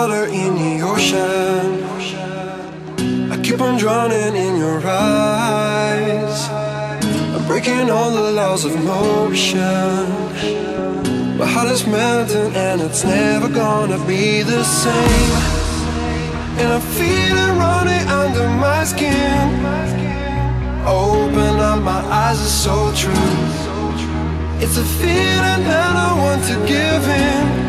Water in the ocean. I keep on drowning in your eyes. I'm breaking all the laws of motion. My heart is melting and it's never gonna be the same. And I feel it running under my skin. Open up my eyes, it's so true. It's a feeling that I want to give in.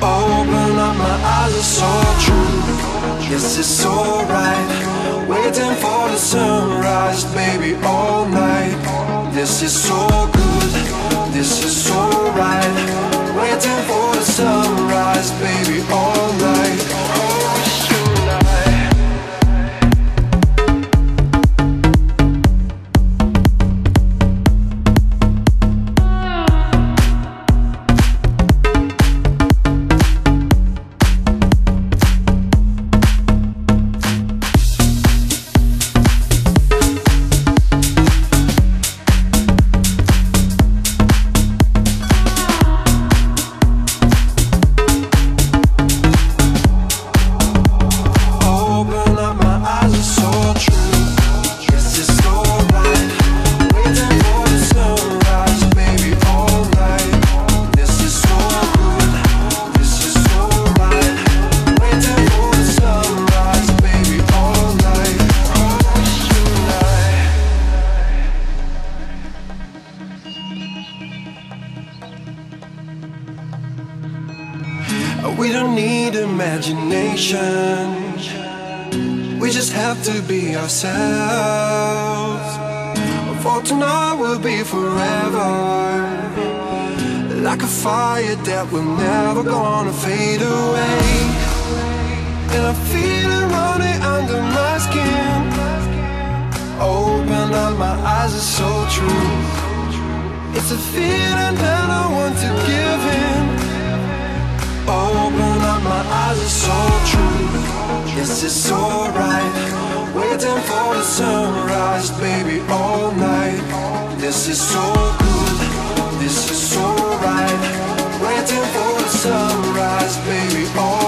Open up my eyes, it's all true. Yes, it's right. Waiting for the sunrise, baby, all night. This is so good, this is so right. Waiting for the sunrise, baby, all night. We don't need imagination. We just have to be ourselves. For tonight will be forever. Like a fire that we're never gonna fade away. And I feel it running under my skin. Open up, my eyes are so true. It's a feeling that I want to give in. Open up, my eyes are so true. Yes, it's alright. Waiting for the sunrise, baby, all night. This is so good. This is so right. Waiting for the sunrise, baby, all night.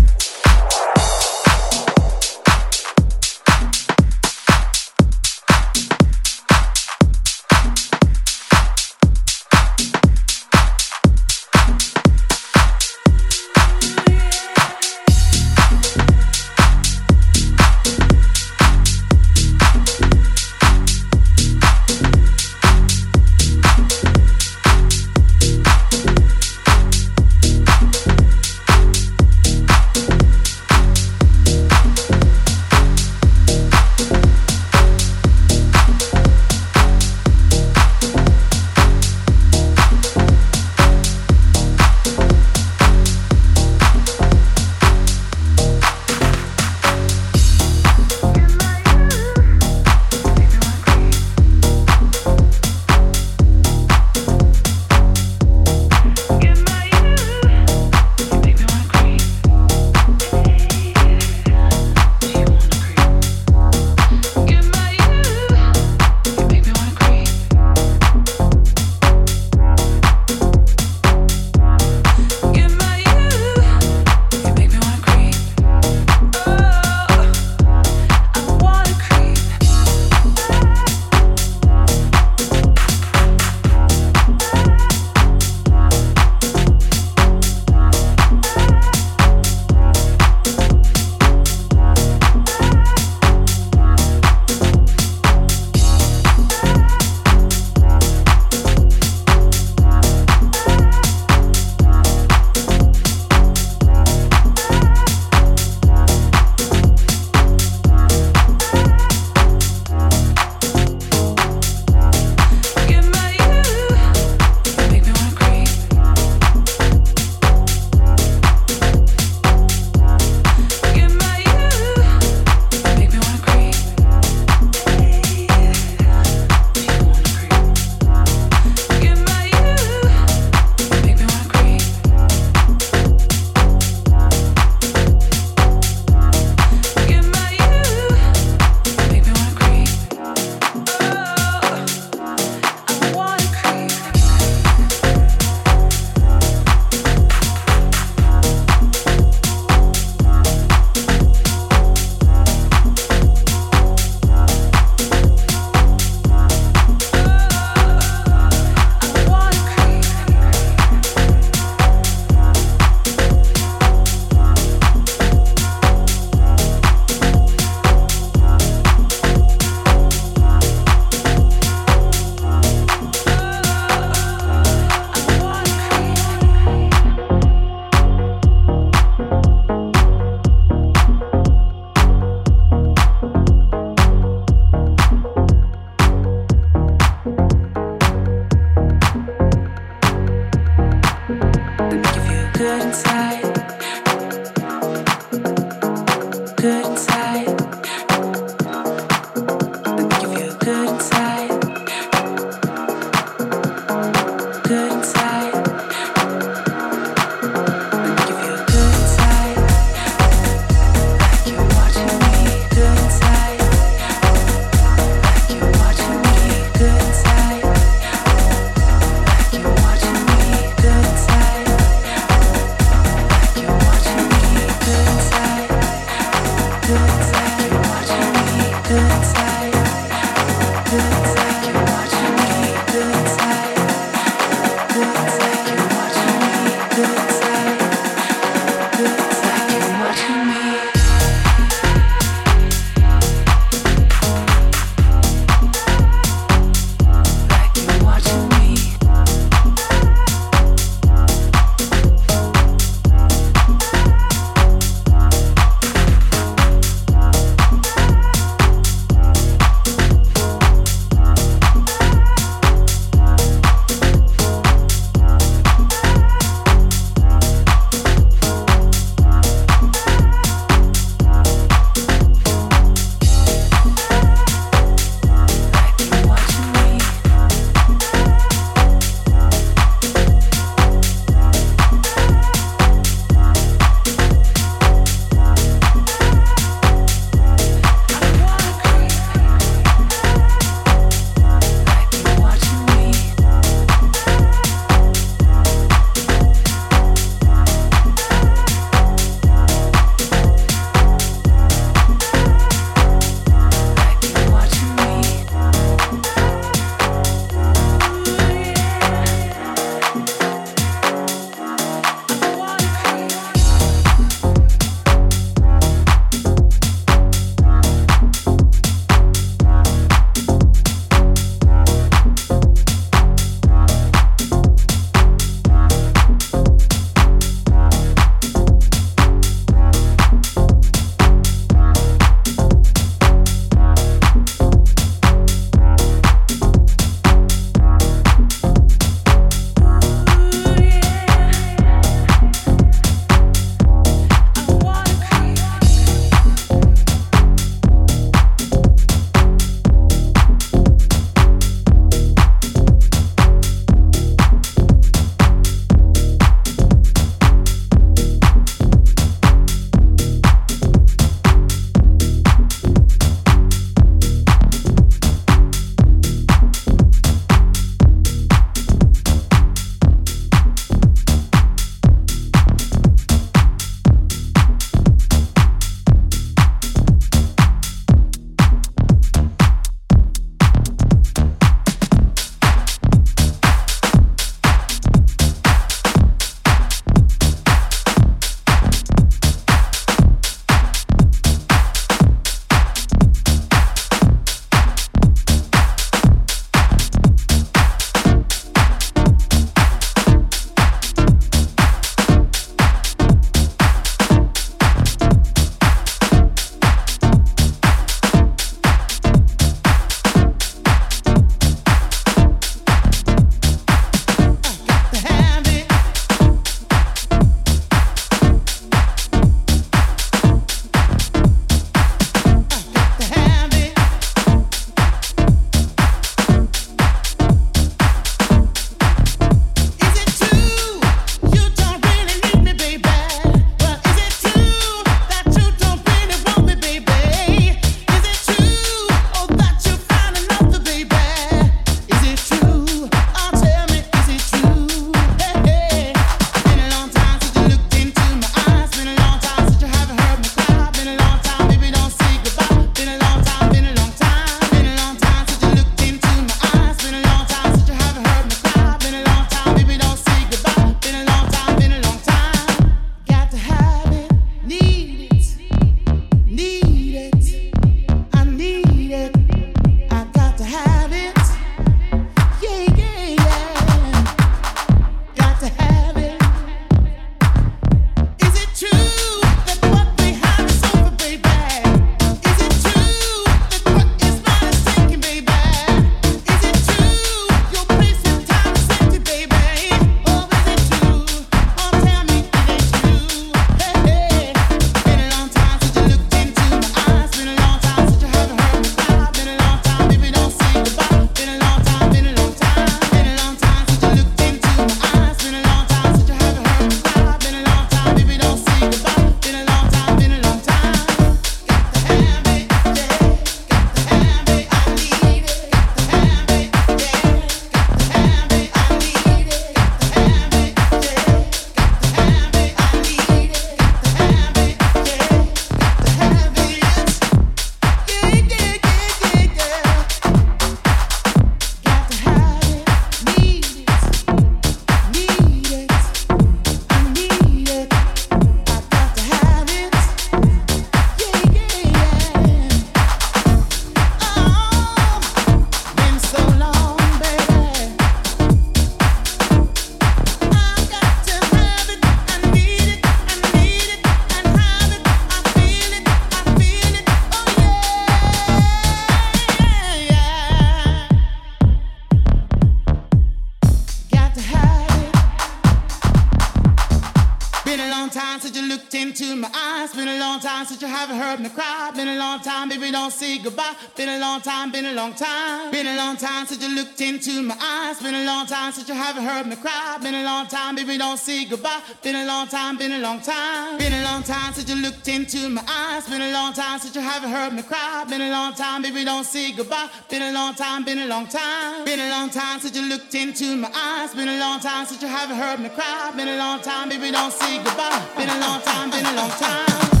Since you haven't heard me cry. Been a long time, baby, don't say goodbye. Been a long time, been a long time. Been a long time since you looked into my eyes. Been a long time since you haven't heard me cry. Been a long time, baby, don't say goodbye. Been a long time, been a long time. Been a long time since you looked into my eyes. Been a long time since you haven't heard me cry. Been a long time, baby, don't say goodbye. Been a long time, been a long time. Been a long time since you looked into my eyes. Been a long time since you haven't heard me cry. Been a long time, baby, don't say goodbye. Been a long time, been a long time.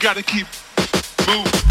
gotta keep moving.